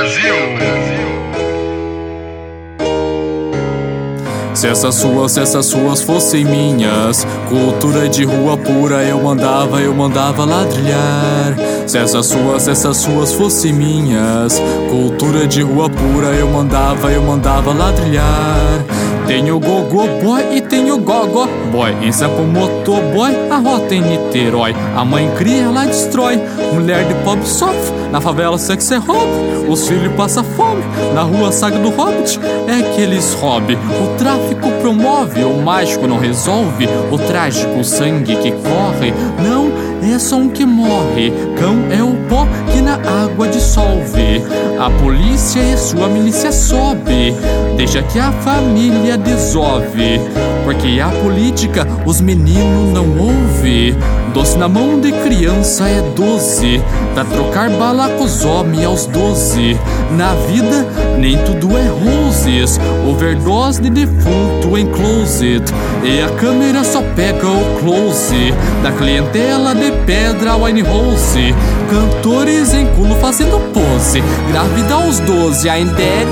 Brasil. Se essas suas, se essas suas fossem minhas, cultura de rua pura eu mandava, eu mandava ladrilhar. Se essas suas, se essas suas fossem minhas, cultura de rua pura eu mandava, eu mandava ladrilhar. Tenho gogo boy e tenho gogo boy. Em Sapo boy, a rota em Niterói. A mãe cria, ela destrói. Mulher de pobre sofre, na favela sexo é hobby. Os filhos passam fome, na rua saga do hobbit. É que eles hobby. O tráfico promove, o mágico não resolve. O trágico, o sangue que corre. Não é só um que morre. Cão é o pó que na água dissolve. A polícia e sua milícia sobe. Deixa que a família desove. Porque a política os meninos não ouve. Doce na mão de criança é doze. Pra trocar bala com os homens aos doze. Na vida, nem tudo é roses. Overdose de defunto em closet. E a câmera só pega o close. Da clientela de pedra wine rose. Cantores em culo fazendo pose. Grávida aos doze, ainda é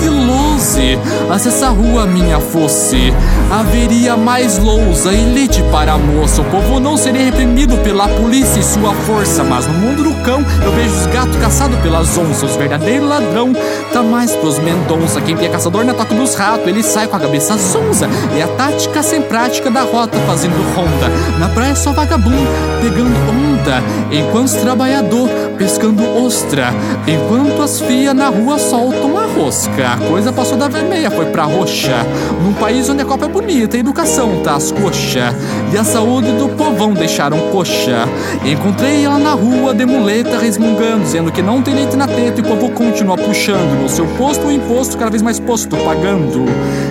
de louze. Acessa a rua minha fosse. Haveria mais lousa e para moça. O povo não seria reprimido pela polícia e sua força. Mas no mundo do cão, eu vejo os gatos caçados pelas onças. Os verdadeiros ladrão tá mais pros Mendonça. Quem é caçador na toca dos ratos, ele sai com a cabeça zonza. É a tática sem prática da rota fazendo ronda. Na praia só vagabundo, pegando onda. Enquanto os trabalhador pescando ostra. Enquanto as fia na rua soltam a rosca. A coisa passou da vermelha, foi pra roxa. Num país onde a copa é bonita, a educação tá as coxa. E a saúde do povão deixaram coxa. Encontrei ela na rua de muleta resmungando, dizendo que não tem leite na teta e o povo continua puxando. No seu posto o imposto cada vez mais posto, pagando.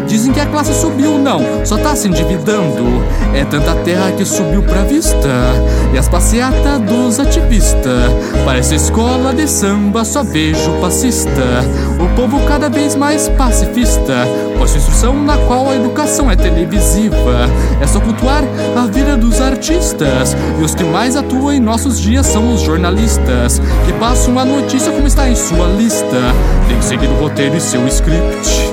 Dizem que a classe subiu, não, só tá se endividando. É tanta terra que subiu pra vista. E as passeatas dos ativistas. Parece escola de samba, só vejo passista. O povo cada vez mais pacifista. Pois instrução na qual a educação é televisiva. É só cultuar a vida dos artistas. E os que mais atuam em nossos dias são os jornalistas. Que passam a notícia como está em sua lista. Tem que seguir o roteiro e seu script.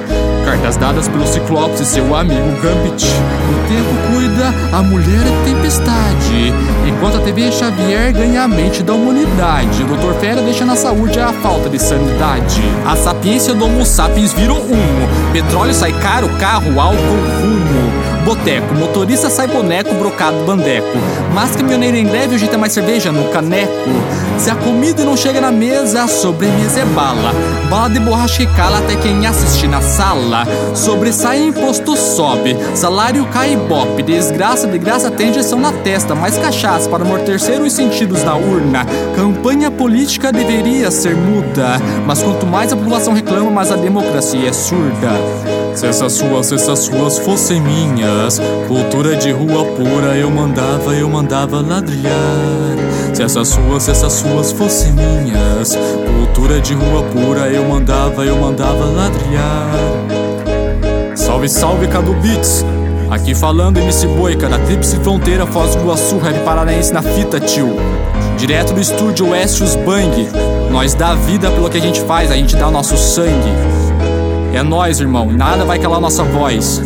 Cartas dadas pelo Ciclopes e seu amigo Gambit. O tempo cuida, a mulher é tempestade. Enquanto a TV Xavier ganha a mente da humanidade. O Dr. Fera deixa na saúde a falta de sanidade. A sapiência do Homo sapiens virou humo. Petróleo sai caro, carro, álcool, rumo. Boteco, motorista sai boneco, brocado, bandeco. Mas caminhoneiro em greve, hoje tem mais cerveja no caneco. Se a comida não chega na mesa, a sobremesa é bala. Bala de borracha que cala até quem assiste na sala. Sobressai imposto sobe, salário cai bope. Desgraça de graça tem injeção na testa, mais cachaça para amortecer os sentidos na urna. Campanha política deveria ser muda, mas quanto mais a população reclama, mais a democracia é surda. Se essas suas, se essas suas fossem minhas, cultura de rua pura eu mandava, eu mandava ladrilhar. Se essas suas, se essas suas fossem minhas, cultura de rua pura eu mandava, eu mandava ladrilhar. Salve, salve, Cadu Beats! Aqui falando MC Boica, da Tríplice Fronteira, Foz do Iguaçu, rap paranaense na fita, tio. Direto do estúdio Oeste Bang. Nós dá vida pelo que a gente faz, a gente dá nosso sangue. É nós, irmão, nada vai calar nossa voz.